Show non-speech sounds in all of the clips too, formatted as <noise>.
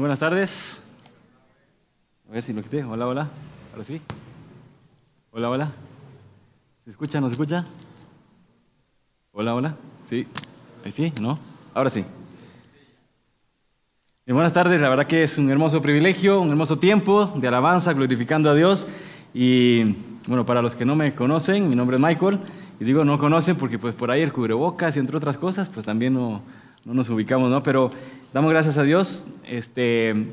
Buenas tardes. A ver si lo quité. Hola, hola. Ahora sí. Hola, hola. ¿Se escucha? ¿No se escucha? Hola, hola. Sí. Ahí sí, ¿no? Ahora sí. Buenas tardes. La verdad que es un hermoso privilegio, un hermoso tiempo de alabanza, glorificando a Dios. Y bueno, para los que no me conocen, mi nombre es Michael. Y digo no conocen porque pues por ahí el cubrebocas y entre otras cosas, pues también no, no nos ubicamos, ¿no? Pero damos gracias a Dios. Este,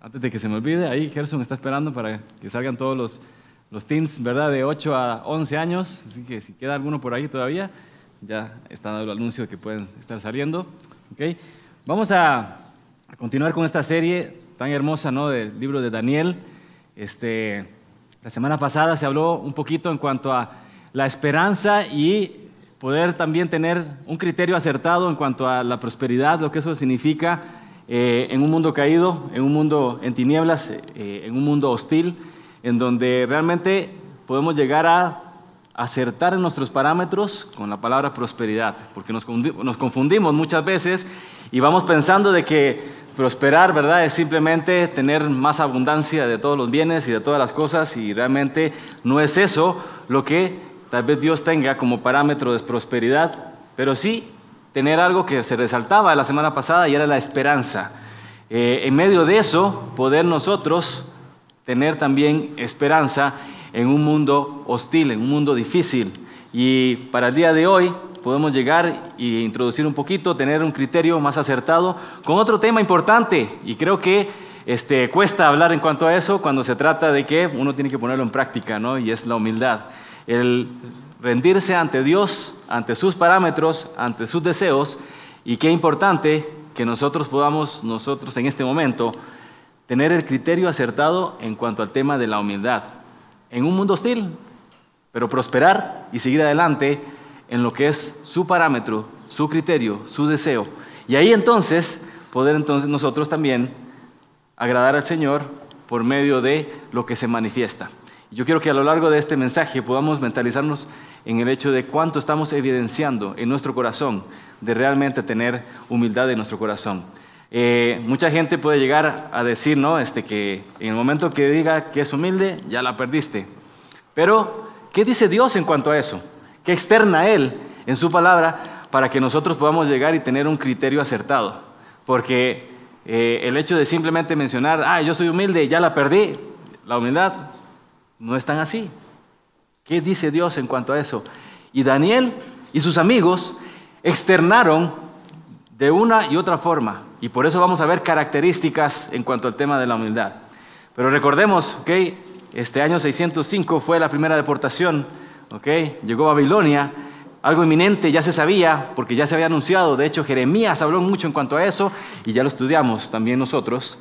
antes de que se me olvide, ahí Gerson está esperando para que salgan todos los, los teens, ¿verdad? De 8 a 11 años. Así que si queda alguno por ahí todavía, ya está dando el anuncio de que pueden estar saliendo. Vamos a, a continuar con esta serie tan hermosa, ¿no? Del libro de Daniel. Este, la semana pasada se habló un poquito en cuanto a la esperanza y poder también tener un criterio acertado en cuanto a la prosperidad, lo que eso significa eh, en un mundo caído, en un mundo en tinieblas, eh, en un mundo hostil, en donde realmente podemos llegar a acertar en nuestros parámetros con la palabra prosperidad, porque nos, nos confundimos muchas veces y vamos pensando de que prosperar, ¿verdad? Es simplemente tener más abundancia de todos los bienes y de todas las cosas y realmente no es eso lo que tal vez Dios tenga como parámetro de prosperidad, pero sí tener algo que se resaltaba la semana pasada y era la esperanza. Eh, en medio de eso, poder nosotros tener también esperanza en un mundo hostil, en un mundo difícil. Y para el día de hoy podemos llegar e introducir un poquito, tener un criterio más acertado con otro tema importante. Y creo que este, cuesta hablar en cuanto a eso cuando se trata de que uno tiene que ponerlo en práctica, ¿no? Y es la humildad el rendirse ante Dios, ante sus parámetros, ante sus deseos, y qué importante que nosotros podamos, nosotros en este momento, tener el criterio acertado en cuanto al tema de la humildad. En un mundo hostil, pero prosperar y seguir adelante en lo que es su parámetro, su criterio, su deseo. Y ahí entonces poder entonces nosotros también agradar al Señor por medio de lo que se manifiesta. Yo quiero que a lo largo de este mensaje podamos mentalizarnos en el hecho de cuánto estamos evidenciando en nuestro corazón de realmente tener humildad en nuestro corazón. Eh, mucha gente puede llegar a decir, ¿no? Este, que en el momento que diga que es humilde, ya la perdiste. Pero, ¿qué dice Dios en cuanto a eso? ¿Qué externa Él en su palabra para que nosotros podamos llegar y tener un criterio acertado? Porque eh, el hecho de simplemente mencionar, ah, yo soy humilde, ya la perdí, la humildad no están así. ¿Qué dice Dios en cuanto a eso? Y Daniel y sus amigos externaron de una y otra forma. Y por eso vamos a ver características en cuanto al tema de la humildad. Pero recordemos, que Este año 605 fue la primera deportación, ¿ok? Llegó a Babilonia, algo inminente, ya se sabía, porque ya se había anunciado. De hecho, Jeremías habló mucho en cuanto a eso y ya lo estudiamos también nosotros.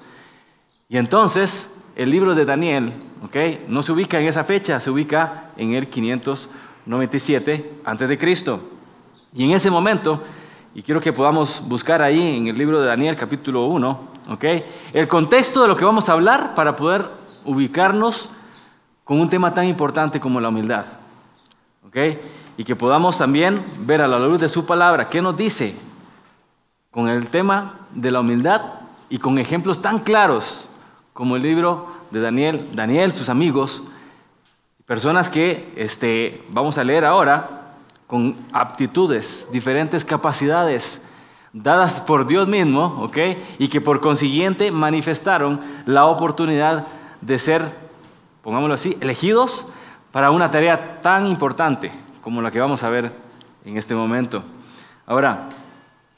Y entonces, el libro de Daniel ¿okay? no se ubica en esa fecha, se ubica en el 597 antes de Cristo. Y en ese momento, y quiero que podamos buscar ahí en el libro de Daniel capítulo 1, ¿okay? el contexto de lo que vamos a hablar para poder ubicarnos con un tema tan importante como la humildad. ¿okay? Y que podamos también ver a la luz de su palabra qué nos dice con el tema de la humildad y con ejemplos tan claros como el libro de Daniel, Daniel, sus amigos, personas que este, vamos a leer ahora con aptitudes, diferentes capacidades dadas por Dios mismo, ¿ok? Y que por consiguiente manifestaron la oportunidad de ser, pongámoslo así, elegidos para una tarea tan importante como la que vamos a ver en este momento. Ahora,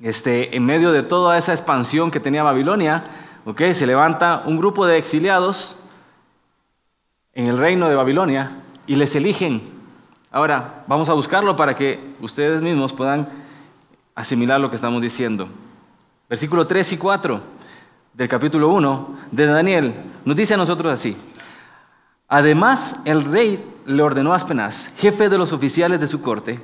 este, en medio de toda esa expansión que tenía Babilonia, ¿ok? Se levanta un grupo de exiliados en el reino de Babilonia y les eligen. Ahora, vamos a buscarlo para que ustedes mismos puedan asimilar lo que estamos diciendo. Versículo 3 y 4 del capítulo 1 de Daniel nos dice a nosotros así. Además, el rey le ordenó a Aspenaz, jefe de los oficiales de su corte,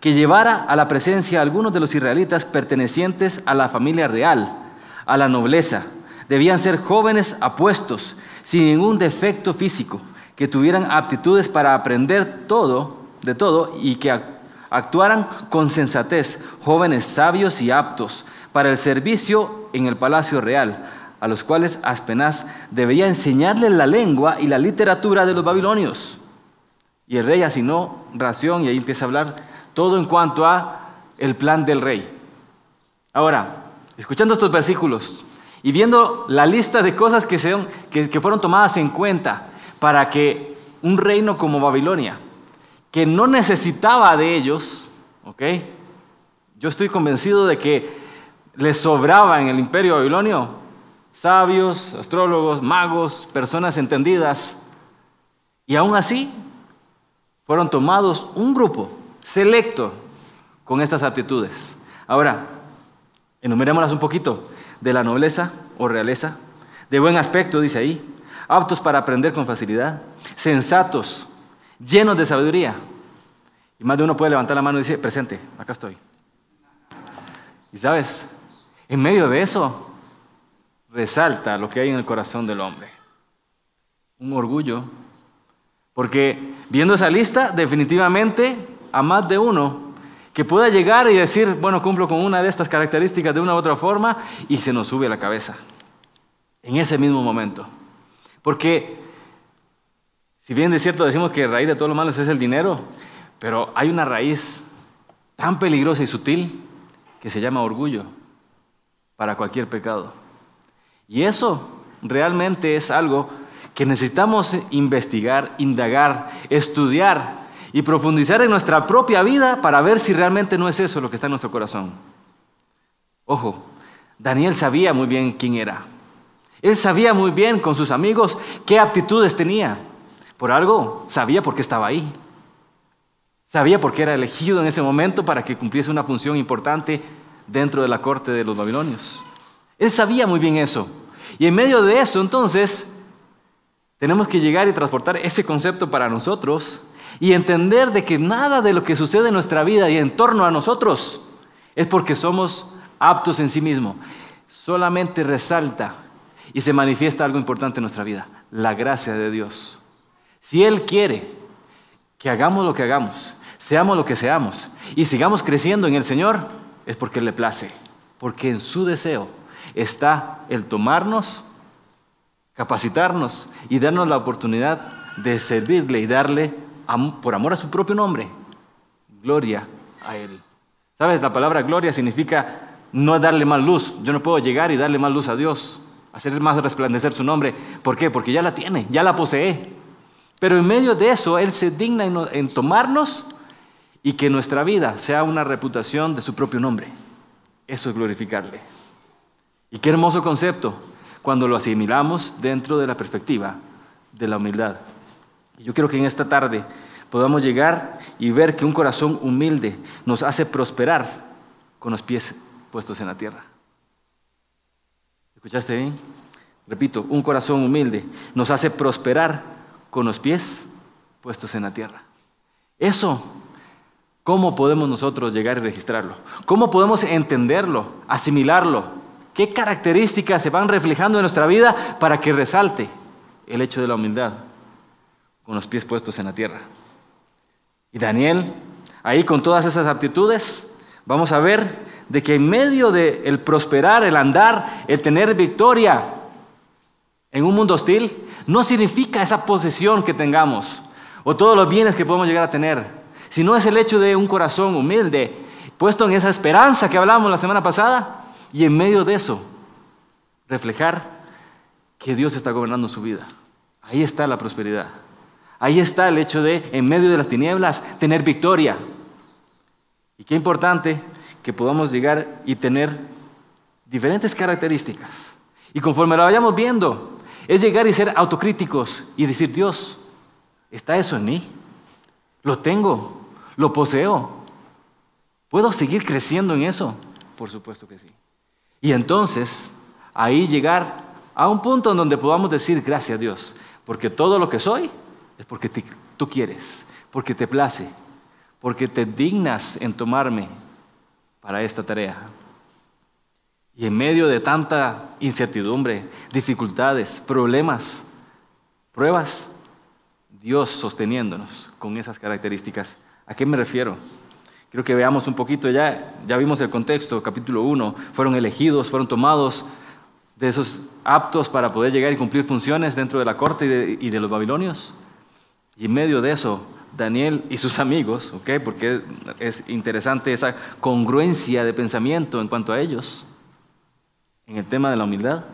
que llevara a la presencia a algunos de los israelitas pertenecientes a la familia real, a la nobleza. Debían ser jóvenes apuestos, sin ningún defecto físico, que tuvieran aptitudes para aprender todo, de todo, y que actuaran con sensatez, jóvenes sabios y aptos para el servicio en el palacio real, a los cuales Aspenaz debía enseñarles la lengua y la literatura de los babilonios. Y el rey asignó ración y ahí empieza a hablar todo en cuanto a el plan del rey. Ahora, escuchando estos versículos y viendo la lista de cosas que, que fueron tomadas en cuenta para que un reino como Babilonia, que no necesitaba de ellos, ¿ok? Yo estoy convencido de que les sobraba en el imperio babilonio sabios, astrólogos, magos, personas entendidas, y aún así fueron tomados un grupo selecto con estas aptitudes. Ahora, enumerémoslas un poquito. De la nobleza o realeza, de buen aspecto, dice ahí, aptos para aprender con facilidad, sensatos, llenos de sabiduría. Y más de uno puede levantar la mano y decir, presente, acá estoy. Y sabes, en medio de eso resalta lo que hay en el corazón del hombre. Un orgullo. Porque viendo esa lista, definitivamente a más de uno que pueda llegar y decir, bueno, cumplo con una de estas características de una u otra forma, y se nos sube a la cabeza. En ese mismo momento. Porque, si bien de cierto decimos que raíz de todos los males es el dinero, pero hay una raíz tan peligrosa y sutil que se llama orgullo para cualquier pecado. Y eso realmente es algo que necesitamos investigar, indagar, estudiar y profundizar en nuestra propia vida para ver si realmente no es eso lo que está en nuestro corazón. Ojo, Daniel sabía muy bien quién era. Él sabía muy bien con sus amigos qué aptitudes tenía. Por algo, sabía por qué estaba ahí. Sabía por qué era elegido en ese momento para que cumpliese una función importante dentro de la corte de los babilonios. Él sabía muy bien eso. Y en medio de eso, entonces, tenemos que llegar y transportar ese concepto para nosotros y entender de que nada de lo que sucede en nuestra vida y en torno a nosotros es porque somos aptos en sí mismo. Solamente resalta y se manifiesta algo importante en nuestra vida, la gracia de Dios. Si Él quiere que hagamos lo que hagamos, seamos lo que seamos y sigamos creciendo en el Señor, es porque le place, porque en su deseo está el tomarnos, capacitarnos y darnos la oportunidad de servirle y darle, por amor a su propio nombre, gloria a Él. ¿Sabes? La palabra gloria significa no darle más luz. Yo no puedo llegar y darle más luz a Dios, hacer más resplandecer su nombre. ¿Por qué? Porque ya la tiene, ya la posee. Pero en medio de eso, Él se digna en tomarnos y que nuestra vida sea una reputación de su propio nombre. Eso es glorificarle. Y qué hermoso concepto cuando lo asimilamos dentro de la perspectiva de la humildad. Yo creo que en esta tarde podamos llegar y ver que un corazón humilde nos hace prosperar con los pies puestos en la tierra. ¿Escuchaste bien? Repito, un corazón humilde nos hace prosperar con los pies puestos en la tierra. Eso ¿Cómo podemos nosotros llegar y registrarlo? ¿Cómo podemos entenderlo, asimilarlo? ¿Qué características se van reflejando en nuestra vida para que resalte el hecho de la humildad con los pies puestos en la tierra? Y Daniel, ahí con todas esas aptitudes, vamos a ver de que en medio del el prosperar, el andar, el tener victoria en un mundo hostil, no significa esa posesión que tengamos o todos los bienes que podemos llegar a tener sino es el hecho de un corazón humilde, puesto en esa esperanza que hablamos la semana pasada, y en medio de eso, reflejar que Dios está gobernando su vida. Ahí está la prosperidad. Ahí está el hecho de, en medio de las tinieblas, tener victoria. Y qué importante que podamos llegar y tener diferentes características. Y conforme lo vayamos viendo, es llegar y ser autocríticos y decir, Dios, ¿está eso en mí? ¿Lo tengo? ¿Lo poseo? ¿Puedo seguir creciendo en eso? Por supuesto que sí. Y entonces, ahí llegar a un punto en donde podamos decir gracias a Dios, porque todo lo que soy es porque tú quieres, porque te place, porque te dignas en tomarme para esta tarea. Y en medio de tanta incertidumbre, dificultades, problemas, pruebas, Dios sosteniéndonos con esas características ¿A qué me refiero? Quiero que veamos un poquito ya, ya vimos el contexto, capítulo 1, fueron elegidos, fueron tomados de esos aptos para poder llegar y cumplir funciones dentro de la corte y de, y de los babilonios. Y en medio de eso, Daniel y sus amigos, ¿ok? Porque es interesante esa congruencia de pensamiento en cuanto a ellos, en el tema de la humildad,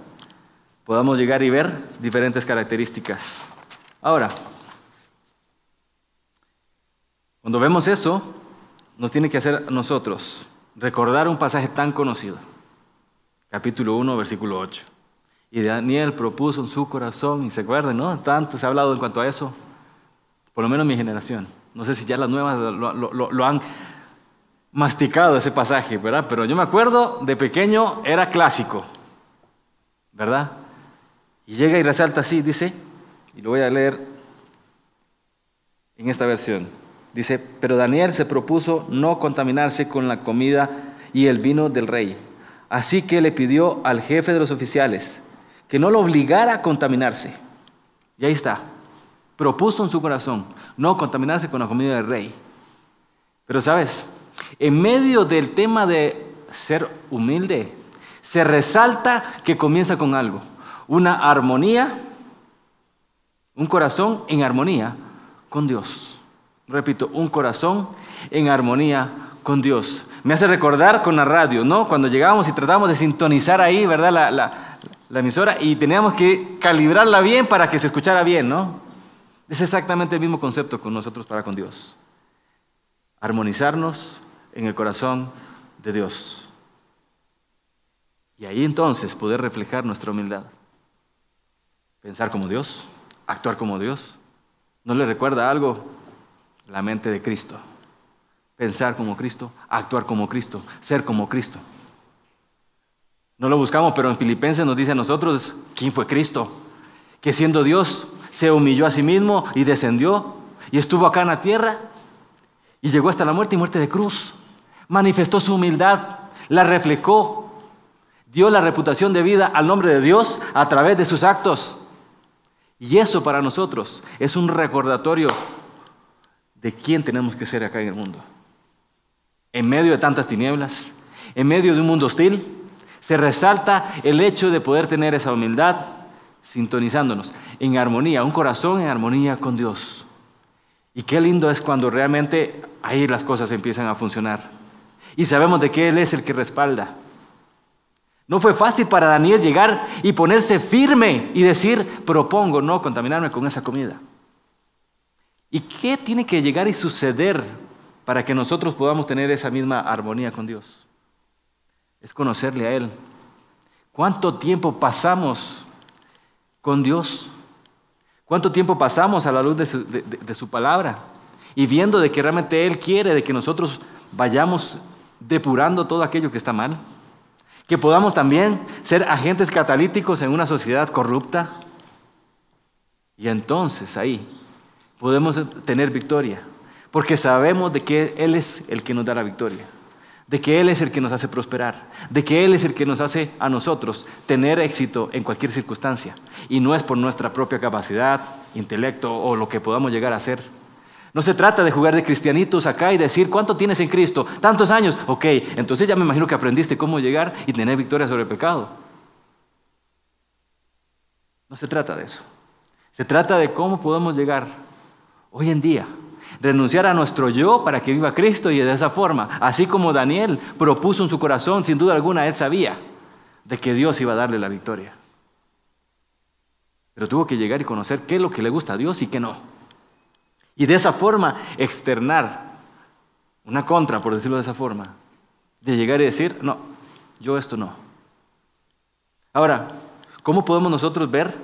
podamos llegar y ver diferentes características. Ahora, cuando vemos eso, nos tiene que hacer nosotros recordar un pasaje tan conocido, capítulo 1, versículo 8. Y Daniel propuso en su corazón, y se acuerdan, ¿no? Tanto se ha hablado en cuanto a eso, por lo menos mi generación. No sé si ya las nuevas lo, han masticado ese pasaje, ¿verdad? Pero yo me acuerdo, de pequeño era clásico, ¿verdad? Y llega y resalta así, dice, y lo voy a leer en esta versión. Dice, pero Daniel se propuso no contaminarse con la comida y el vino del rey. Así que le pidió al jefe de los oficiales que no lo obligara a contaminarse. Y ahí está. Propuso en su corazón no contaminarse con la comida del rey. Pero sabes, en medio del tema de ser humilde, se resalta que comienza con algo. Una armonía, un corazón en armonía con Dios. Repito, un corazón en armonía con Dios. Me hace recordar con la radio, ¿no? Cuando llegábamos y tratábamos de sintonizar ahí, ¿verdad? La, la, emisora y teníamos que calibrarla bien para que se escuchara bien, ¿no? Es exactamente el mismo concepto con nosotros para con Dios. Armonizarnos en el corazón de Dios. Y ahí entonces poder reflejar nuestra humildad. Pensar como Dios, actuar como Dios. ¿No le recuerda algo la mente de Cristo. Pensar como Cristo, actuar como Cristo, ser como Cristo. No lo buscamos, pero en Filipenses nos dice a nosotros quién fue Cristo, que siendo Dios se humilló a sí mismo y descendió y estuvo acá en la tierra y llegó hasta la muerte y muerte de cruz. Manifestó su humildad, la reflejó, dio la reputación de vida al nombre de Dios a través de sus actos. Y eso para nosotros es un recordatorio de quién tenemos que ser acá en el mundo. En medio de tantas tinieblas, en medio de un mundo hostil, se resalta el hecho de poder tener esa humildad sintonizándonos en armonía, un corazón en armonía con Dios. Y qué lindo es cuando realmente ahí las cosas empiezan a funcionar. Y sabemos de que Él es el que respalda. No fue fácil para Daniel llegar y ponerse firme y decir, propongo no contaminarme con esa comida. ¿Y qué tiene que llegar y suceder para que nosotros podamos tener esa misma armonía con Dios? Es conocerle a Él. ¿Cuánto tiempo pasamos con Dios? ¿Cuánto tiempo pasamos a la luz de su, palabra? Y viendo de que realmente Él quiere de que nosotros vayamos depurando todo aquello que está mal. Que podamos también ser agentes catalíticos en una sociedad corrupta. Y entonces ahí podemos tener victoria, porque sabemos de que Él es el que nos da la victoria, de que Él es el que nos hace prosperar, de que Él es el que nos hace a nosotros tener éxito en cualquier circunstancia, y no es por nuestra propia capacidad, intelecto o lo que podamos llegar a ser. No se trata de jugar de cristianitos acá y decir, ¿cuánto tienes en Cristo? Tantos años. Ok, entonces ya me imagino que aprendiste cómo llegar y tener victoria sobre el pecado. No se trata de eso. Se trata de cómo podemos llegar hoy en día. Renunciar a nuestro yo para que viva Cristo y de esa forma, así como Daniel propuso en su corazón, sin duda alguna, él sabía de que Dios iba a darle la victoria. Pero tuvo que llegar y conocer qué es lo que le gusta a Dios y qué no. Y de esa forma externar una contra, por decirlo de esa forma, de llegar y decir, no, yo esto no. Ahora, ¿cómo podemos nosotros ver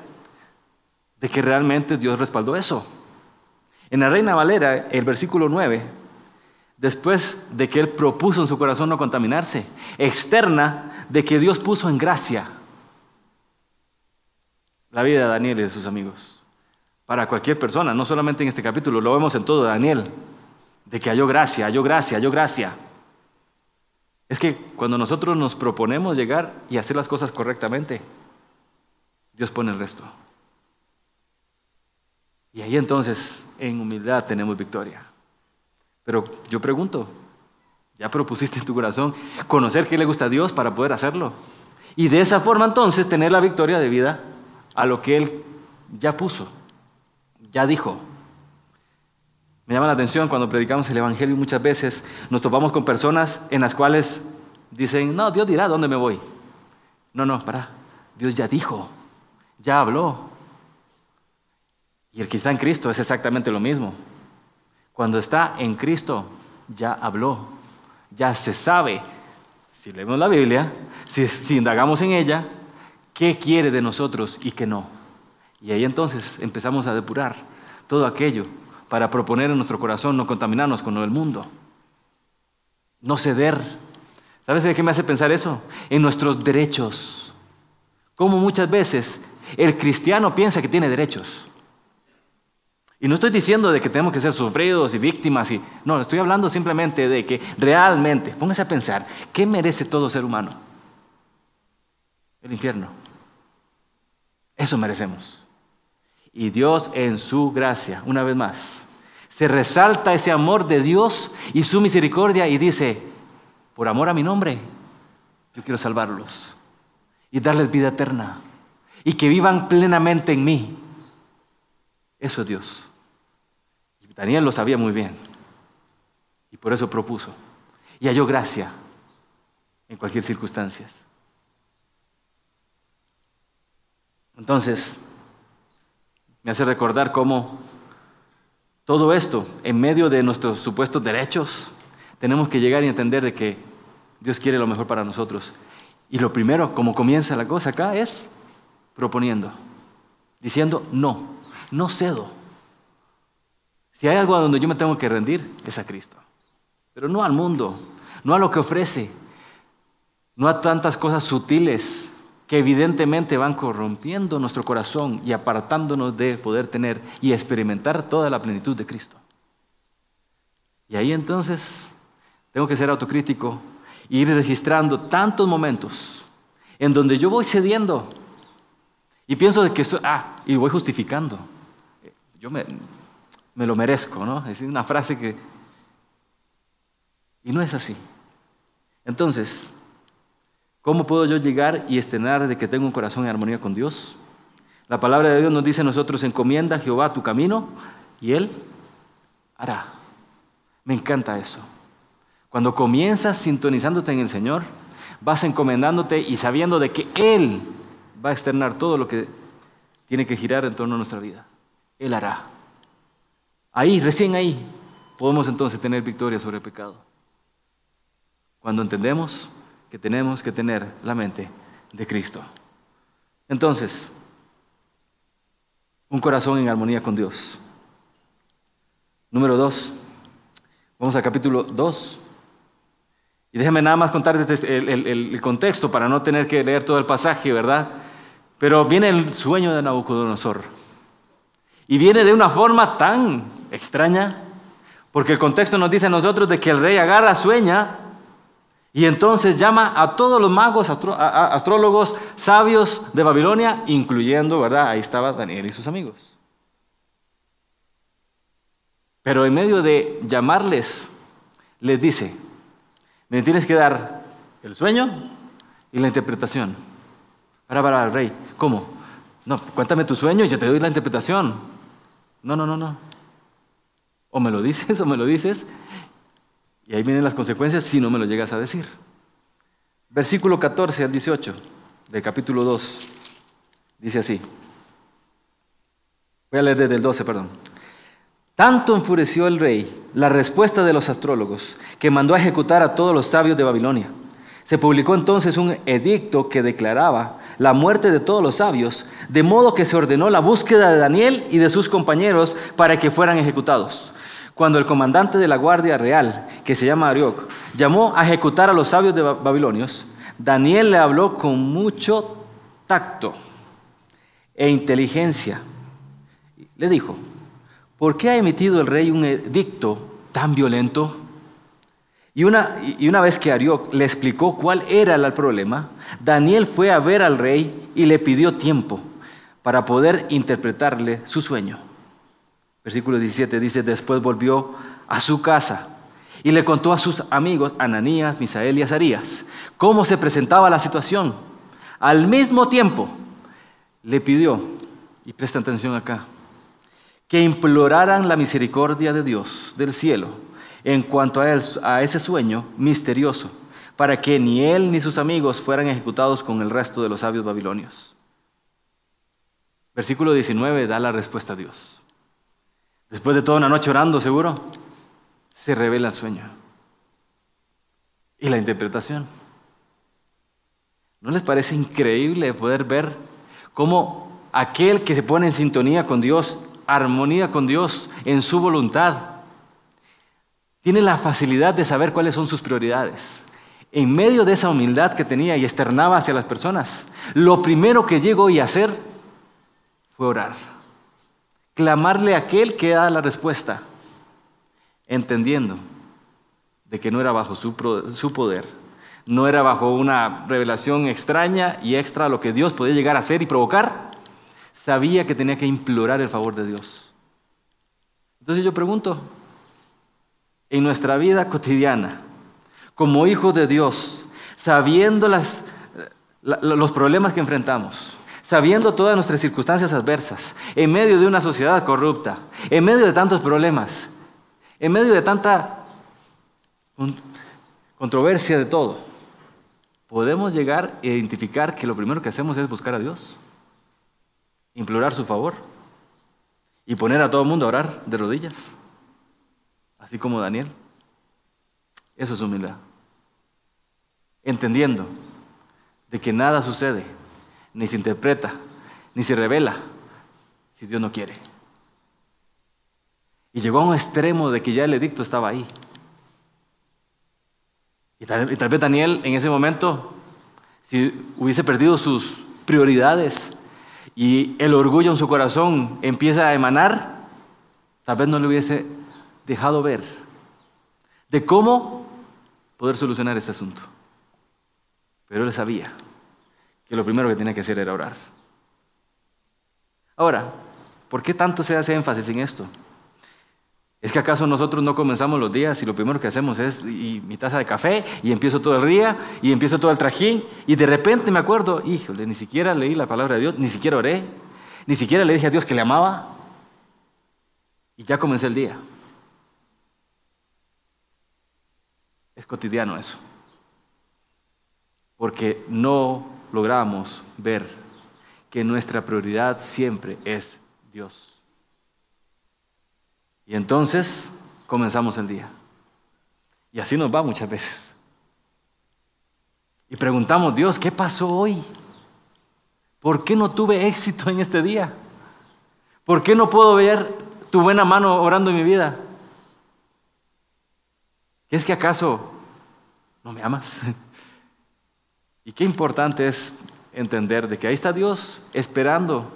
de que realmente Dios respaldó eso? En la Reina Valera, el versículo 9, después de que él propuso en su corazón no contaminarse, externa de que Dios puso en gracia la vida de Daniel y de sus amigos. Para cualquier persona, no solamente en este capítulo, lo vemos en todo Daniel, de que halló gracia, halló gracia, halló gracia. Es que cuando nosotros nos proponemos llegar y hacer las cosas correctamente, Dios pone el resto. Y ahí entonces, en humildad, tenemos victoria. Pero yo pregunto, ¿ya propusiste en tu corazón conocer qué le gusta a Dios para poder hacerlo? Y de esa forma entonces tener la victoria debida a lo que Él ya puso, ya dijo. Me llama la atención cuando predicamos el Evangelio muchas veces nos topamos con personas en las cuales dicen, no, Dios dirá dónde me voy. No, no, para, Dios ya dijo, ya habló. Y el que está en Cristo es exactamente lo mismo. Cuando está en Cristo, ya habló, ya se sabe. Si leemos la Biblia, si, indagamos en ella, qué quiere de nosotros y qué no. Y ahí entonces empezamos a depurar todo aquello para proponer en nuestro corazón no contaminarnos con el mundo, no ceder. ¿Sabes de qué me hace pensar eso? En nuestros derechos. Como muchas veces el cristiano piensa que tiene derechos. Y no estoy diciendo de que tenemos que ser sufridos y víctimas, no, estoy hablando simplemente de que realmente, póngase a pensar, ¿qué merece todo ser humano? El infierno. Eso merecemos. Y Dios en su gracia, una vez más, se resalta ese amor de Dios y su misericordia y dice, por amor a mi nombre, yo quiero salvarlos y darles vida eterna y que vivan plenamente en mí. Eso es Dios. Daniel lo sabía muy bien y por eso propuso y halló gracia en cualquier circunstancia. Entonces, me hace recordar cómo todo esto, en medio de nuestros supuestos derechos, tenemos que llegar y entender de que Dios quiere lo mejor para nosotros. Y lo primero, como comienza la cosa acá, es proponiendo, diciendo no, no cedo. Si hay algo a donde yo me tengo que rendir, es a Cristo. Pero no al mundo, no a lo que ofrece, no a tantas cosas sutiles que evidentemente van corrompiendo nuestro corazón y apartándonos de poder tener y experimentar toda la plenitud de Cristo. Y ahí entonces tengo que ser autocrítico e ir registrando tantos momentos en donde yo voy cediendo y pienso de que esto, ah, y voy justificando. Yo me, me lo merezco, ¿no? Es una frase que... Y no es así. Entonces, ¿cómo puedo yo llegar y estrenar de que tengo un corazón en armonía con Dios? La palabra de Dios nos dice a nosotros, encomienda a Jehová tu camino y Él hará. Me encanta eso. Cuando comienzas sintonizándote en el Señor, vas encomendándote y sabiendo de que Él va a externar todo lo que tiene que girar en torno a nuestra vida. Él hará. Ahí, recién ahí, podemos entonces tener victoria sobre el pecado. Cuando entendemos que tenemos que tener la mente de Cristo. Entonces, un corazón en armonía con Dios. Número dos, vamos al capítulo dos. Y déjeme nada más contar el, el, contexto para no tener que leer todo el pasaje, ¿verdad? Pero viene el sueño de Nabucodonosor. Y viene de una forma tan extraña, porque el contexto nos dice a nosotros de que el rey agarra, sueña, y entonces llama a todos los magos, astrólogos, sabios de Babilonia, incluyendo, ¿verdad? Ahí estaba Daniel y sus amigos. Pero en medio de llamarles, les dice, me tienes que dar el sueño y la interpretación. Para, para, el rey, ¿cómo? No, cuéntame tu sueño y ya te doy la interpretación. No, no, no, no. O me lo dices <laughs> o me lo dices. Y ahí vienen las consecuencias si no me lo llegas a decir. Versículo 14 al 18 del capítulo 2. Dice así. Voy a leer desde el 12, perdón. Tanto enfureció el rey la respuesta de los astrólogos que mandó a ejecutar a todos los sabios de Babilonia. Se publicó entonces un edicto que declaraba la muerte de todos los sabios, de modo que se ordenó la búsqueda de Daniel y de sus compañeros para que fueran ejecutados. Cuando el comandante de la Guardia Real, que se llama Arioc, llamó a ejecutar a los sabios de Babilonios, Daniel le habló con mucho tacto e inteligencia. Le dijo, ¿por qué ha emitido el rey un edicto tan violento? Y una, y una vez que Arioc le explicó cuál era el problema, Daniel fue a ver al rey y le pidió tiempo para poder interpretarle su sueño. Versículo 17 dice, después volvió a su casa y le contó a sus amigos, Ananías, Misael y Azarías, cómo se presentaba la situación. Al mismo tiempo, le pidió, y presta atención acá, que imploraran la misericordia de Dios del cielo en cuanto a, a ese sueño misterioso, para que ni él ni sus amigos fueran ejecutados con el resto de los sabios babilonios. Versículo 19 da la respuesta a Dios. Después de toda una noche orando, seguro, se revela el sueño y la interpretación. ¿No les parece increíble poder ver cómo aquel que se pone en sintonía con Dios, armonía con Dios en su voluntad, tiene la facilidad de saber cuáles son sus prioridades? En medio de esa humildad que tenía y externaba hacia las personas, lo primero que llegó a hacer fue orar. Clamarle a aquel que da la respuesta, entendiendo de que no era bajo su, poder, no era bajo una revelación extraña y extra lo que Dios podía llegar a hacer y provocar, sabía que tenía que implorar el favor de Dios. Entonces yo pregunto, en nuestra vida cotidiana, como hijos de Dios, sabiendo las, los problemas que enfrentamos, sabiendo todas nuestras circunstancias adversas, en medio de una sociedad corrupta, en medio de tantos problemas, en medio de tanta controversia de todo, podemos llegar a identificar que lo primero que hacemos es buscar a Dios, implorar su favor y poner a todo el mundo a orar de rodillas, así como Daniel. Eso es humildad. Entendiendo de que nada sucede, ni se interpreta, ni se revela si Dios no quiere. Y llegó a un extremo de que ya el edicto estaba ahí. Y tal, vez Daniel en ese momento, si hubiese perdido sus prioridades y el orgullo en su corazón empieza a emanar, tal vez no le hubiese dejado ver de cómo poder solucionar este asunto. Pero él sabía que lo primero que tenía que hacer era orar. Ahora, ¿por qué tanto se hace énfasis en esto? ¿Es que acaso nosotros no comenzamos los días y lo primero que hacemos es mi taza de café y empiezo todo el día y empiezo todo el trajín y de repente me acuerdo, híjole, ni siquiera leí la palabra de Dios, ni siquiera oré, ni siquiera le dije a Dios que le amaba y ya comencé el día? Es cotidiano eso, porque no logramos ver que nuestra prioridad siempre es Dios. Y entonces comenzamos el día. Y así nos va muchas veces. Y preguntamos, Dios, ¿qué pasó hoy? ¿Por qué no tuve éxito en este día? ¿Por qué no puedo ver tu buena mano orando en mi vida? ¿Es que acaso no me amas? <laughs> y qué importante es entender de que ahí está Dios esperando.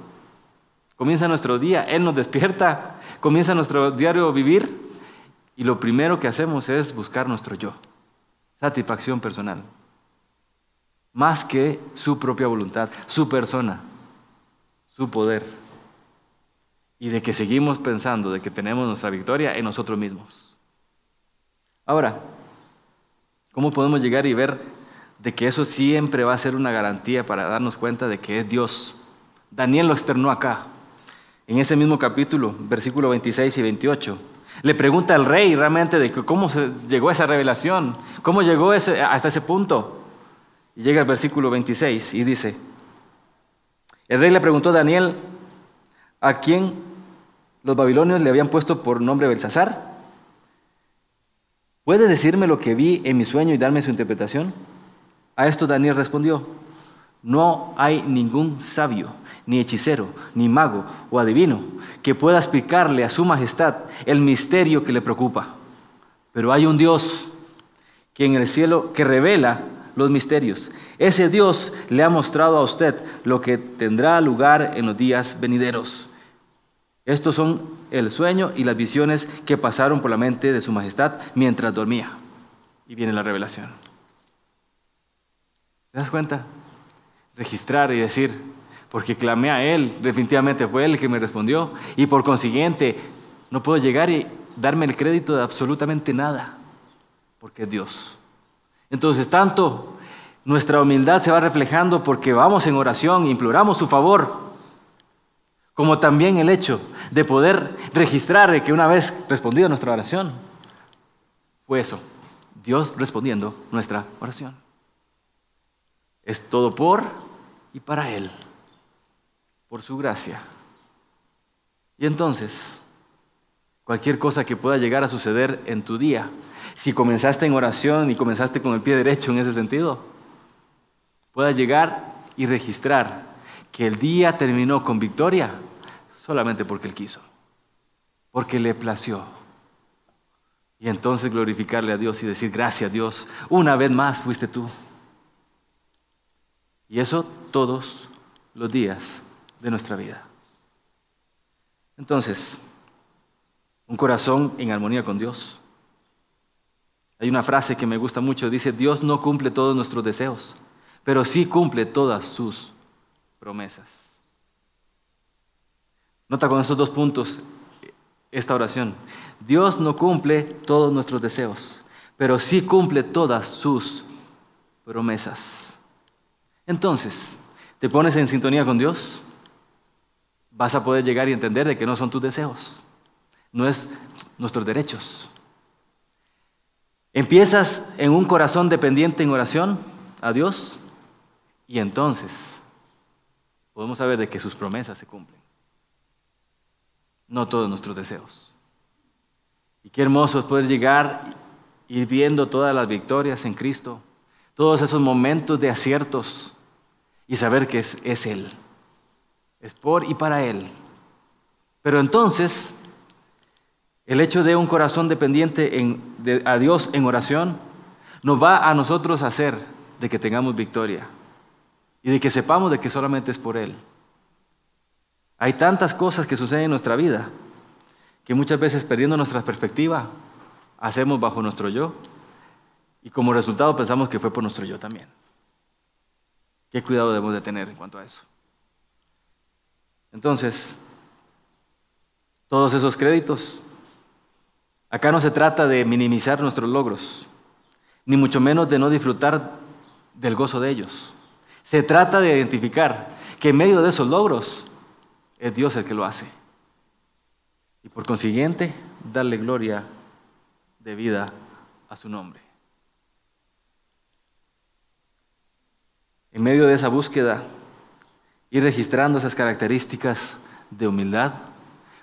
Comienza nuestro día, Él nos despierta comienza nuestro diario vivir y lo primero que hacemos es buscar nuestro yo, satisfacción personal, más que su propia voluntad, su persona, su poder, y de que seguimos pensando de que tenemos nuestra victoria en nosotros mismos. Ahora, ¿cómo podemos llegar y ver de que eso siempre va a ser una garantía para darnos cuenta de que es Dios? Daniel lo externó acá en ese mismo capítulo, versículo 26 y 28. Le pregunta al rey realmente de cómo llegó esa revelación, cómo llegó hasta ese punto. Y llega el versículo 26 y dice, el rey le preguntó a Daniel, ¿a quién los babilonios le habían puesto por nombre Belsasar? ¿Puede decirme lo que vi en mi sueño y darme su interpretación? A esto Daniel respondió, no hay ningún sabio ni hechicero, ni mago o adivino que pueda explicarle a su majestad el misterio que le preocupa. Pero hay un Dios que en el cielo que revela los misterios. Ese Dios le ha mostrado a usted lo que tendrá lugar en los días venideros. Estos son el sueño y las visiones que pasaron por la mente de su majestad mientras dormía. Y viene la revelación. ¿Te das cuenta? Registrar y decir, porque clamé a Él, definitivamente fue Él el que me respondió, y por consiguiente no puedo llegar y darme el crédito de absolutamente nada, porque es Dios. Entonces, tanto Nuestra humildad se va reflejando porque vamos en oración, imploramos su favor, como también el hecho de poder registrar que una vez respondida nuestra oración, fue eso, Dios respondiendo nuestra oración. Es todo por y para Él, por su gracia. Y entonces, cualquier cosa que pueda llegar a suceder en tu día, si comenzaste en oración y comenzaste con el pie derecho en ese sentido, pueda llegar y registrar que el día terminó con victoria solamente porque Él quiso, porque le plació. Y entonces glorificarle a Dios y decir, gracias Dios, una vez más fuiste tú. Y eso todos los días de nuestra vida. Entonces, un corazón en armonía con Dios. Hay una frase que me gusta mucho, dice, Dios no cumple todos nuestros deseos, pero sí cumple todas sus promesas. Nota con estos dos puntos esta oración. Dios no cumple todos nuestros deseos, pero sí cumple todas sus promesas. Entonces, ¿te pones en sintonía con Dios? Vas a poder llegar y entender de que no son tus deseos, no es nuestros derechos. Empiezas en un corazón dependiente en oración a Dios y entonces podemos saber de que sus promesas se cumplen, no todos nuestros deseos. Y qué hermoso es poder llegar, ir viendo todas las victorias en Cristo, todos esos momentos de aciertos y saber que es, es Él. Es por y para Él. Pero entonces, el hecho de un corazón dependiente en, a Dios en oración nos va a nosotros a hacer de que tengamos victoria y de que sepamos de que solamente es por Él. Hay tantas cosas que suceden en nuestra vida que muchas veces perdiendo nuestra perspectiva, hacemos bajo nuestro yo y como resultado pensamos que fue por nuestro yo también. ¿Qué cuidado debemos de tener en cuanto a eso? Entonces, todos esos créditos, acá no se trata de minimizar nuestros logros, ni mucho menos de no disfrutar del gozo de ellos. Se trata de identificar que en medio de esos logros es Dios el que lo hace y por consiguiente darle gloria de vida a su nombre. En medio de esa búsqueda, ir registrando esas características de humildad,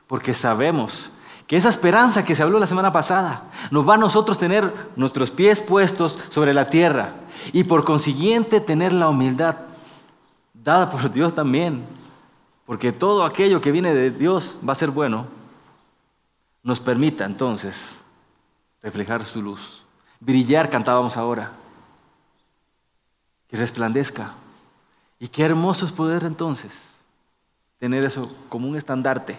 porque sabemos que esa esperanza que se habló la semana pasada nos va a nosotros tener nuestros pies puestos sobre la tierra y por consiguiente tener la humildad dada por Dios también, porque todo aquello que viene de Dios va a ser bueno nos permita entonces reflejar su luz. Brillar, cantábamos ahora. Que resplandezca. Y qué hermoso es poder entonces tener eso como un estandarte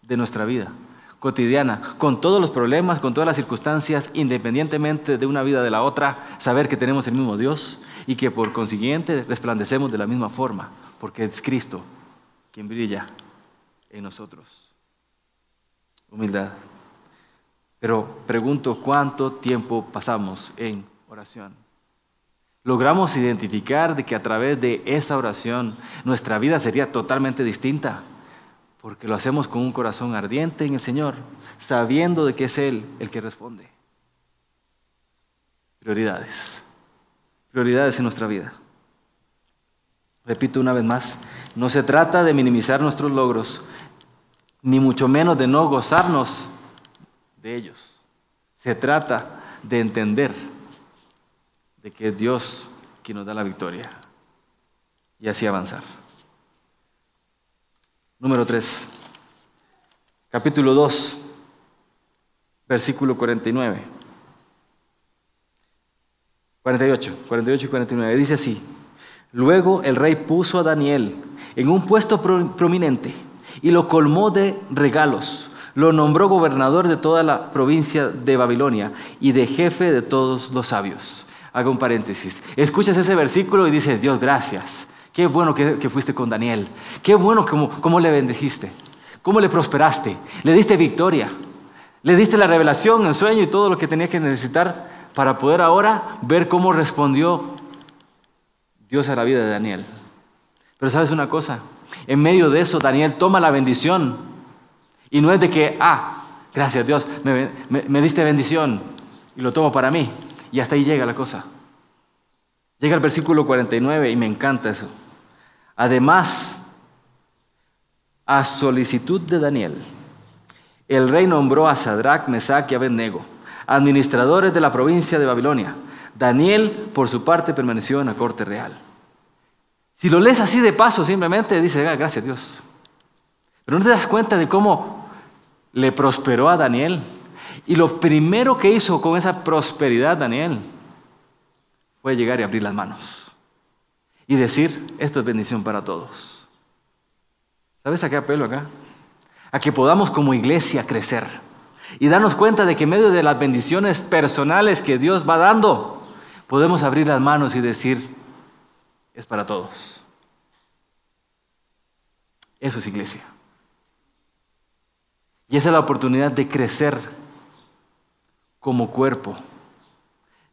de nuestra vida cotidiana, con todos los problemas, con todas las circunstancias, independientemente de una vida de la otra, saber que tenemos el mismo Dios y que por consiguiente resplandecemos de la misma forma, porque es Cristo quien brilla en nosotros humildad. Pero pregunto, ¿cuánto tiempo pasamos en oración? Logramos identificar de que a través de esa oración nuestra vida sería totalmente distinta, porque lo hacemos con un corazón ardiente en el Señor, sabiendo de que es Él el que responde. Prioridades, prioridades en nuestra vida. Repito una vez más, no se trata de minimizar nuestros logros, ni mucho menos de no gozarnos de ellos. Se trata de entender de que es Dios quien nos da la victoria y así avanzar. Número 3, capítulo 2, versículo 49. 48, 48 y 49. Dice así, luego el rey puso a Daniel en un puesto prominente y lo colmó de regalos. Lo nombró gobernador de toda la provincia de Babilonia y de jefe de todos los sabios. Hago un paréntesis. Escuchas ese versículo y dices, Dios, gracias. Qué bueno que, fuiste con Daniel. Qué bueno cómo, cómo le bendijiste. Cómo le prosperaste. Le diste victoria. Le diste la revelación, el sueño y todo lo que tenía que necesitar para poder ahora ver cómo respondió Dios a la vida de Daniel. Pero sabes una cosa, en medio de eso Daniel toma la bendición y no es de que, ah, gracias Dios, me, me diste bendición y lo tomo para mí. Y hasta ahí llega la cosa. Llega el versículo 49 y me encanta eso. Además, a solicitud de Daniel, el rey nombró a Sadrach, Mesach y Abednego, administradores de la provincia de Babilonia. Daniel, por su parte, permaneció en la corte real. Si lo lees así de paso, simplemente dice, ah, gracias a Dios. Pero no te das cuenta de cómo le prosperó a Daniel. Y lo primero que hizo con esa prosperidad Daniel fue llegar y abrir las manos y decir, esto es bendición para todos. ¿Sabes a qué apelo acá? A que podamos como iglesia crecer y darnos cuenta de que en medio de las bendiciones personales que Dios va dando, podemos abrir las manos y decir, es para todos. Eso es iglesia. Y esa es la oportunidad de crecer como cuerpo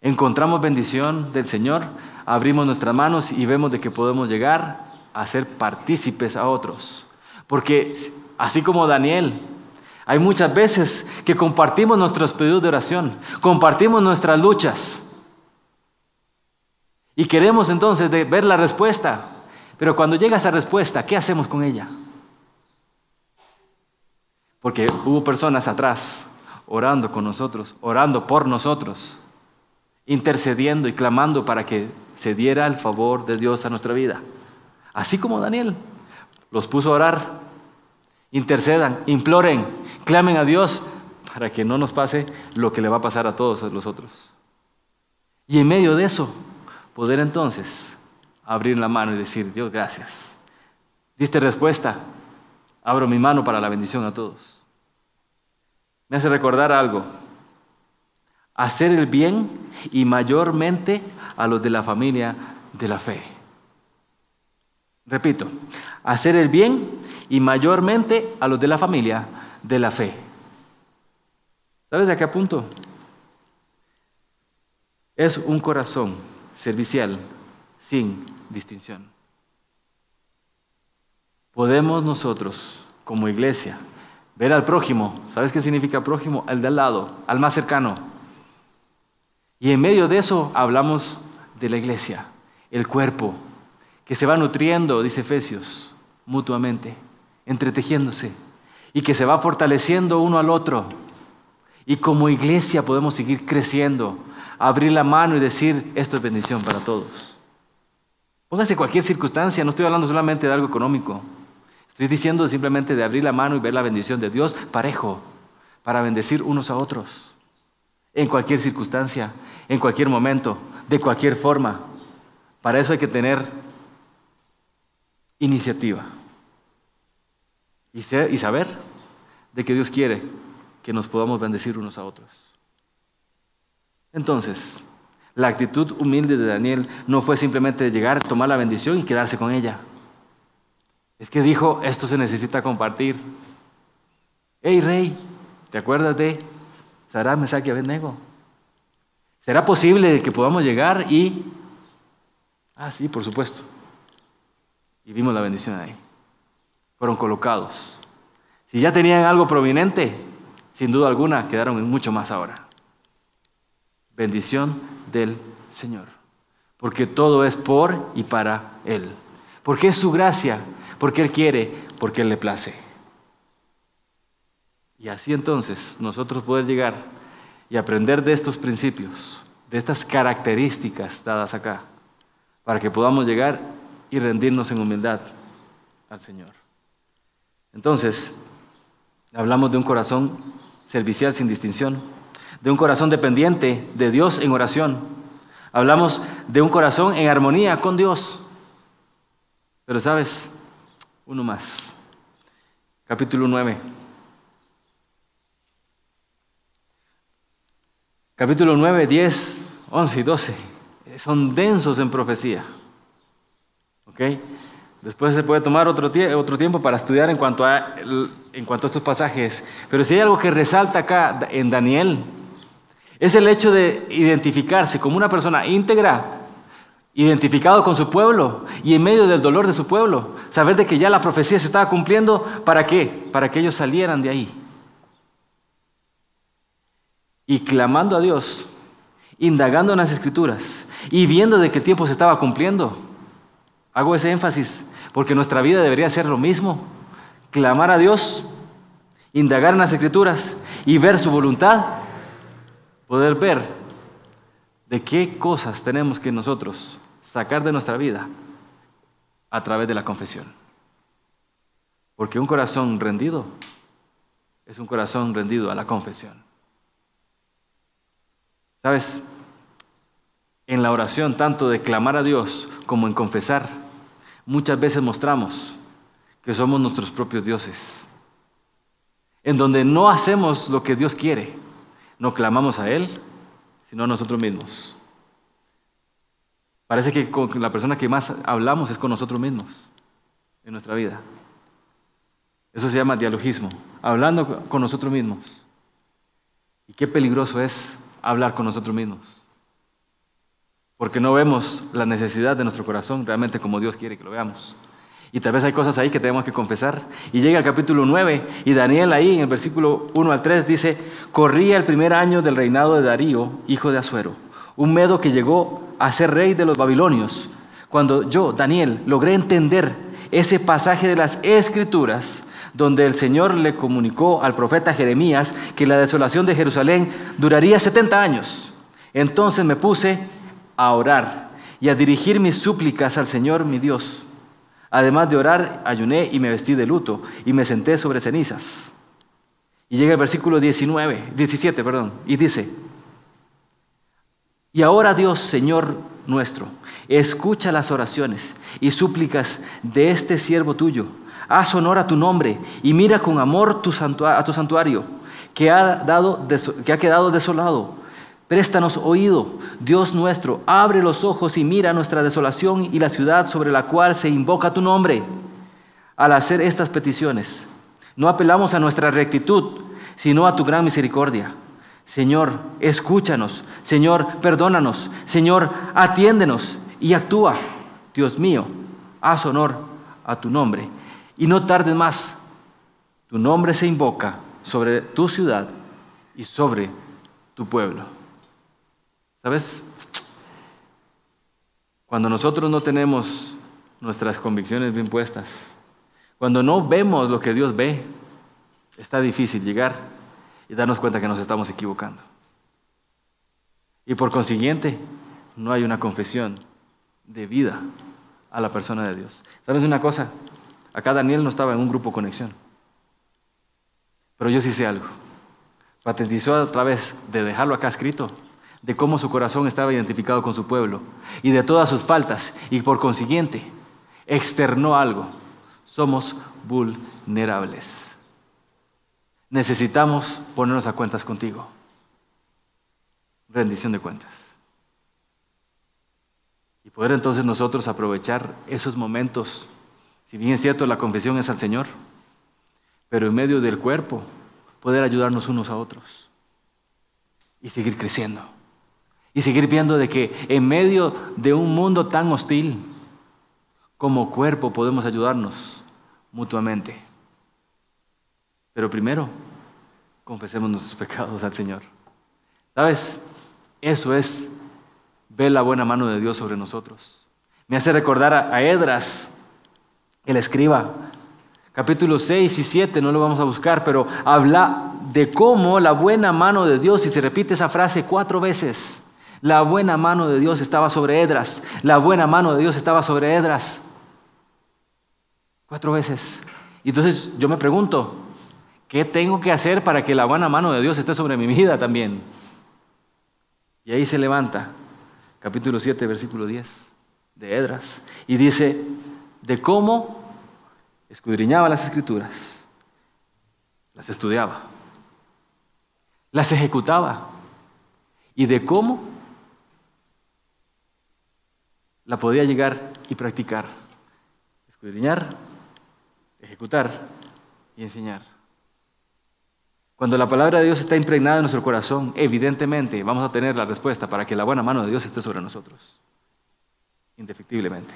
encontramos bendición del Señor, abrimos nuestras manos y vemos de que podemos llegar a ser partícipes a otros. Porque así como Daniel, hay muchas veces que compartimos nuestros pedidos de oración, compartimos nuestras luchas y queremos entonces ver la respuesta. Pero cuando llega esa respuesta, ¿qué hacemos con ella? Porque hubo personas atrás orando con nosotros, orando por nosotros intercediendo y clamando para que se diera el favor de Dios a nuestra vida. Así como Daniel los puso a orar, intercedan, imploren, clamen a Dios para que no nos pase lo que le va a pasar a todos los otros. Y en medio de eso, poder entonces abrir la mano y decir, Dios, gracias. Diste respuesta, abro mi mano para la bendición a todos. Me hace recordar algo hacer el bien y mayormente a los de la familia de la fe. Repito, hacer el bien y mayormente a los de la familia de la fe. ¿Sabes de qué punto? Es un corazón servicial sin distinción. Podemos nosotros, como iglesia, ver al prójimo. ¿Sabes qué significa prójimo? Al de al lado, al más cercano y en medio de eso hablamos de la iglesia, el cuerpo, que se va nutriendo, dice Efesios, mutuamente, entretejiéndose, y que se va fortaleciendo uno al otro. Y como iglesia podemos seguir creciendo, abrir la mano y decir, esto es bendición para todos. Póngase cualquier circunstancia, no estoy hablando solamente de algo económico, estoy diciendo simplemente de abrir la mano y ver la bendición de Dios parejo, para bendecir unos a otros en cualquier circunstancia, en cualquier momento, de cualquier forma. Para eso hay que tener iniciativa y, saber de que Dios quiere que nos podamos bendecir unos a otros. Entonces, la actitud humilde de Daniel no fue simplemente llegar, tomar la bendición y quedarse con ella. Es que dijo, esto se necesita compartir. Hey rey, ¿te acuerdas de Sará, Mesach y. ¿Será posible que podamos llegar y... Ah, sí, por supuesto. Y vimos la bendición ahí. Fueron colocados. Si ya tenían algo prominente, sin duda alguna quedaron en mucho más ahora. Bendición del Señor. Porque todo es por y para Él. Porque es su gracia, porque Él quiere, porque Él le place. Y así entonces nosotros poder llegar y aprender de estos principios, de estas características dadas acá, para que podamos llegar y rendirnos en humildad al Señor. Entonces, hablamos de un corazón servicial sin distinción, de un corazón dependiente de Dios en oración. Hablamos de un corazón en armonía con Dios. Pero sabes, uno más. Capítulo 9. capítulo 9, 10, 11 y 12, son densos en profecía. ¿Ok? Después se puede tomar otro, tiempo para estudiar en cuanto a estos pasajes. Pero si hay algo que resalta acá en Daniel, es el hecho de identificarse como una persona íntegra, identificado con su pueblo y en medio del dolor de su pueblo, saber de que ya la profecía se estaba cumpliendo, ¿para qué? Para que ellos salieran de ahí. Y clamando a Dios, indagando en las escrituras y viendo de qué tiempo se estaba cumpliendo. Hago ese énfasis porque nuestra vida debería ser lo mismo. Clamar a Dios, indagar en las escrituras y ver su voluntad, poder ver de qué cosas tenemos que nosotros sacar de nuestra vida a través de la confesión. Porque un corazón rendido es un corazón rendido a la confesión. ¿Sabes? En la oración, tanto de clamar a Dios como en confesar, muchas veces mostramos que somos nuestros propios dioses. En donde no hacemos lo que Dios quiere, no clamamos a Él, sino a nosotros mismos. Parece que con la persona que más hablamos es con nosotros mismos en nuestra vida. Eso se llama dialogismo, hablando con nosotros mismos. Y qué peligroso es hablar con nosotros mismos. Porque no vemos la necesidad de nuestro corazón realmente como Dios quiere que lo veamos. Y tal vez hay cosas ahí que tenemos que confesar. Y llega el capítulo 9 y Daniel ahí en el versículo 1 al 3 dice, corría el primer año del reinado de Darío, hijo de Azuero, un medo que llegó a ser rey de los babilonios. Cuando yo, Daniel, logré entender ese pasaje de las escrituras, donde el Señor le comunicó al profeta Jeremías que la desolación de Jerusalén duraría 70 años. Entonces me puse a orar y a dirigir mis súplicas al Señor mi Dios. Además de orar, ayuné y me vestí de luto y me senté sobre cenizas. Y llega el versículo 19, 17, perdón, y dice, y ahora Dios, Señor nuestro, escucha las oraciones y súplicas de este siervo tuyo haz honor a tu nombre y mira con amor a tu santuario que ha, dado, que ha quedado desolado. Préstanos oído, Dios nuestro, abre los ojos y mira nuestra desolación y la ciudad sobre la cual se invoca tu nombre. Al hacer estas peticiones, no apelamos a nuestra rectitud, sino a tu gran misericordia. Señor, escúchanos. Señor, perdónanos. Señor, atiéndenos y actúa. Dios mío, haz honor a tu nombre y no tardes más. Tu nombre se invoca sobre tu ciudad y sobre tu pueblo. ¿Sabes? Cuando nosotros no tenemos nuestras convicciones bien puestas, cuando no vemos lo que Dios ve, está difícil llegar y darnos cuenta que nos estamos equivocando. Y por consiguiente, no hay una confesión de vida a la persona de Dios. ¿Sabes una cosa? Acá Daniel no estaba en un grupo conexión. Pero yo sí sé algo. Patentizó a través de dejarlo acá escrito, de cómo su corazón estaba identificado con su pueblo y de todas sus faltas, y por consiguiente externó algo. Somos vulnerables. Necesitamos ponernos a cuentas contigo. Rendición de cuentas. Y poder entonces nosotros aprovechar esos momentos si bien es cierto, la confesión es al Señor, pero en medio del cuerpo poder ayudarnos unos a otros y seguir creciendo. Y seguir viendo de que en medio de un mundo tan hostil, como cuerpo podemos ayudarnos mutuamente. Pero primero, confesemos nuestros pecados al Señor. ¿Sabes? Eso es ver la buena mano de Dios sobre nosotros. Me hace recordar a, Edras, el escriba. Capítulo 6 y 7, no lo vamos a buscar, pero habla de cómo la buena mano de Dios, y se repite esa frase cuatro veces, la buena mano de Dios estaba sobre Edras, la buena mano de Dios estaba sobre Edras. Cuatro veces. Y entonces yo me pregunto, ¿qué tengo que hacer para que la buena mano de Dios esté sobre mi vida también? Y ahí se levanta, capítulo 7, versículo 10, de Edras, y dice, de cómo escudriñaba las escrituras, las estudiaba, las ejecutaba y de cómo la podía llegar y practicar. Escudriñar, ejecutar y enseñar. Cuando la palabra de Dios está impregnada en nuestro corazón, evidentemente vamos a tener la respuesta para que la buena mano de Dios esté sobre nosotros. indefectiblemente.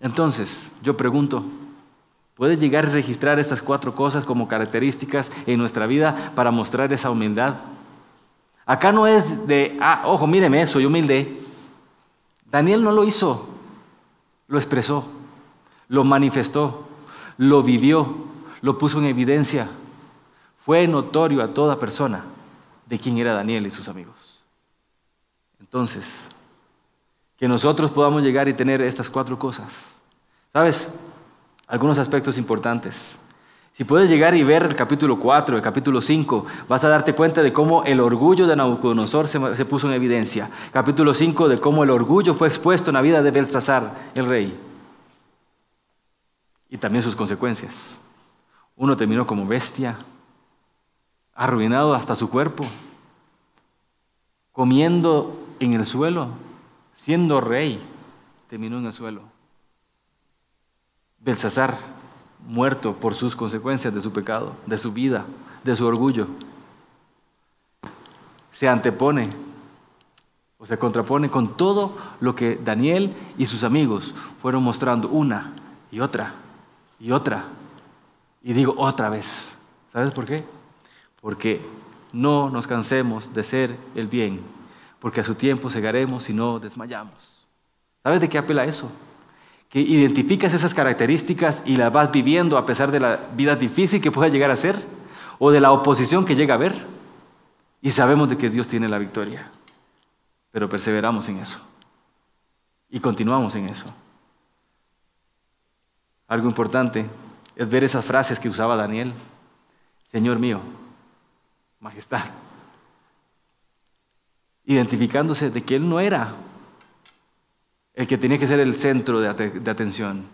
Entonces, yo pregunto, ¿puedes llegar a registrar estas cuatro cosas como características en nuestra vida para mostrar esa humildad? Acá no es de, ah, ojo, míreme, soy humilde. Daniel no lo hizo, lo expresó, lo manifestó, lo vivió, lo puso en evidencia. Fue notorio a toda persona de quién era Daniel y sus amigos. Entonces, que nosotros podamos llegar y tener estas cuatro cosas. ¿Sabes? Algunos aspectos importantes. Si puedes llegar y ver el capítulo 4, el capítulo 5, vas a darte cuenta de cómo el orgullo de Nabucodonosor se, puso en evidencia. Capítulo 5, de cómo el orgullo fue expuesto en la vida de Belsasar, el rey. Y también sus consecuencias. Uno terminó como bestia, arruinado hasta su cuerpo, comiendo en el suelo, siendo rey, terminó en el suelo. Belsasar, muerto por sus consecuencias de su pecado, de su vida, de su orgullo, se antepone o se contrapone con todo lo que Daniel y sus amigos fueron mostrando una y otra y otra. Y digo otra vez. ¿Sabes por qué? Porque no nos cansemos de ser el bien, porque a su tiempo segaremos y no desmayamos. ¿Sabes de qué apela eso? Identificas esas características y las vas viviendo a pesar de la vida difícil que pueda llegar a ser o de la oposición que llega a haber. Y sabemos de que Dios tiene la victoria, pero perseveramos en eso y continuamos en eso. Algo importante es ver esas frases que usaba Daniel. Señor mío, majestad. Identificándose de que él no era el que tenía que ser el centro de, atención.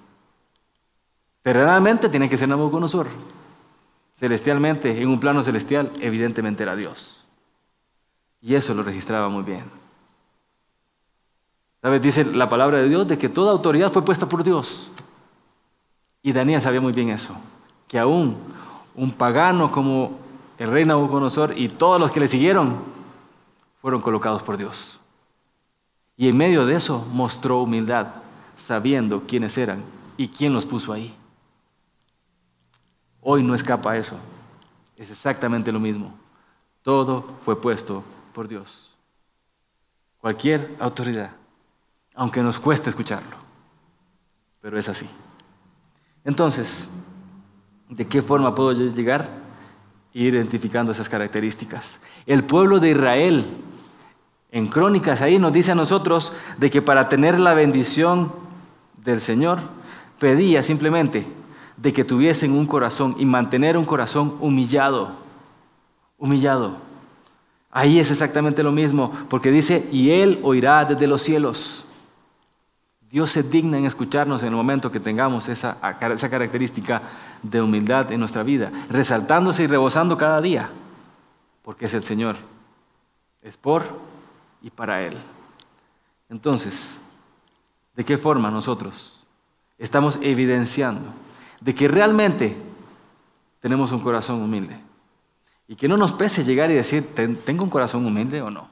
Terrenalmente tiene que ser Nabucodonosor. Celestialmente, en un plano celestial, evidentemente era Dios. Y eso lo registraba muy bien. ¿Sabes? Dice la palabra de Dios de que toda autoridad fue puesta por Dios. Y Daniel sabía muy bien eso, que aún un pagano como el rey Nabucodonosor y todos los que le siguieron fueron colocados por Dios. Y en medio de eso mostró humildad, sabiendo quiénes eran y quién los puso ahí. Hoy no escapa eso. Es exactamente lo mismo. Todo fue puesto por Dios. Cualquier autoridad, aunque nos cueste escucharlo. Pero es así. Entonces, ¿de qué forma puedo yo llegar? Identificando esas características. El pueblo de Israel, en Crónicas, ahí nos dice a nosotros de que para tener la bendición del Señor, pedía simplemente de que tuviesen un corazón y mantener un corazón humillado, humillado. Ahí es exactamente lo mismo, porque dice, y Él oirá desde los cielos. Dios se digna en escucharnos en el momento que tengamos esa, esa característica de humildad en nuestra vida, resaltándose y rebosando cada día, porque es el Señor. Es por y para Él. Entonces, ¿de qué forma nosotros estamos evidenciando de que realmente tenemos un corazón humilde? Y que no nos pese llegar y decir, ¿tengo un corazón humilde o no?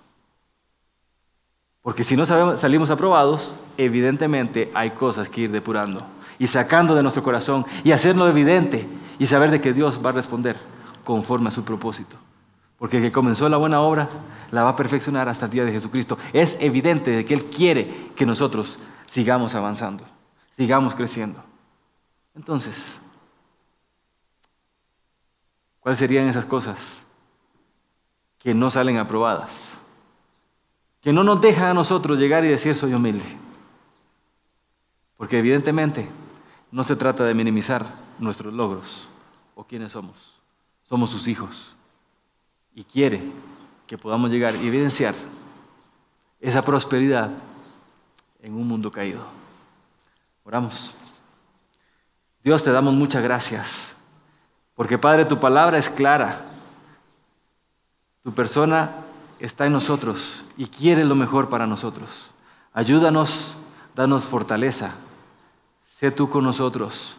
Porque si no salimos aprobados, evidentemente hay cosas que ir depurando y sacando de nuestro corazón y hacerlo evidente y saber de que Dios va a responder conforme a su propósito. Porque el que comenzó la buena obra la va a perfeccionar hasta el día de Jesucristo. Es evidente de que Él quiere que nosotros sigamos avanzando, sigamos creciendo. Entonces, ¿cuáles serían esas cosas que no salen aprobadas? que no nos deja a nosotros llegar y decir soy humilde. Porque evidentemente no se trata de minimizar nuestros logros o quiénes somos. Somos sus hijos. Y quiere que podamos llegar y evidenciar esa prosperidad en un mundo caído. Oramos. Dios te damos muchas gracias. Porque Padre, tu palabra es clara. Tu persona está en nosotros y quiere lo mejor para nosotros. Ayúdanos, danos fortaleza. Sé tú con nosotros.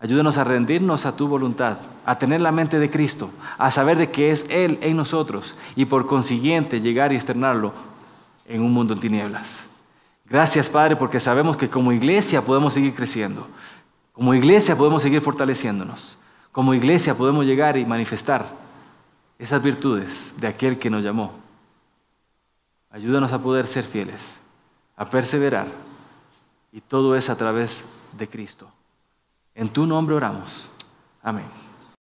Ayúdanos a rendirnos a tu voluntad, a tener la mente de Cristo, a saber de que es Él en nosotros y por consiguiente llegar y externarlo en un mundo en tinieblas. Gracias, Padre, porque sabemos que como iglesia podemos seguir creciendo. Como iglesia podemos seguir fortaleciéndonos. Como iglesia podemos llegar y manifestar esas virtudes de aquel que nos llamó. Ayúdanos a poder ser fieles, a perseverar. Y todo es a través de Cristo. En tu nombre oramos. Amén.